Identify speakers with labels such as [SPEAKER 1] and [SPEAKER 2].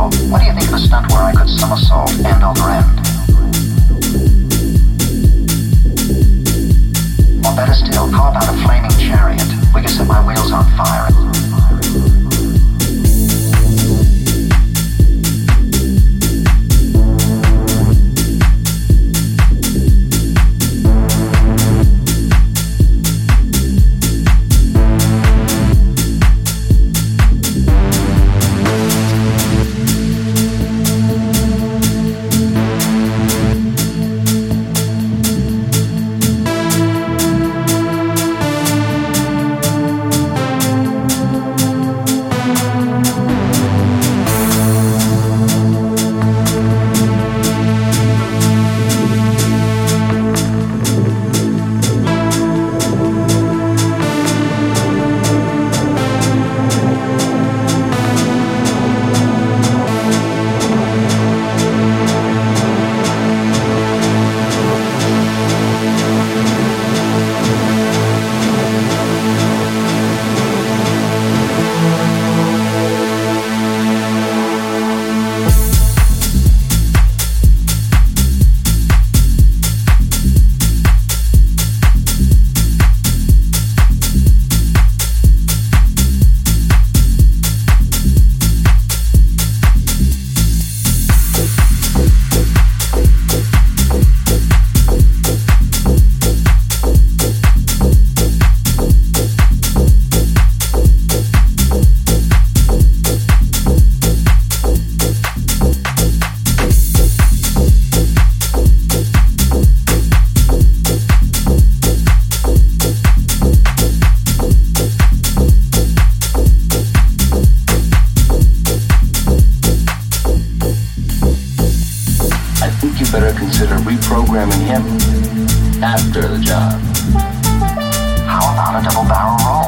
[SPEAKER 1] Michael, what do you think of a stunt where I could somersault end over end? Or better still, how about a flaming chariot? We could set my wheels on fire.
[SPEAKER 2] reprogramming him after the job. How about a double barrel roll?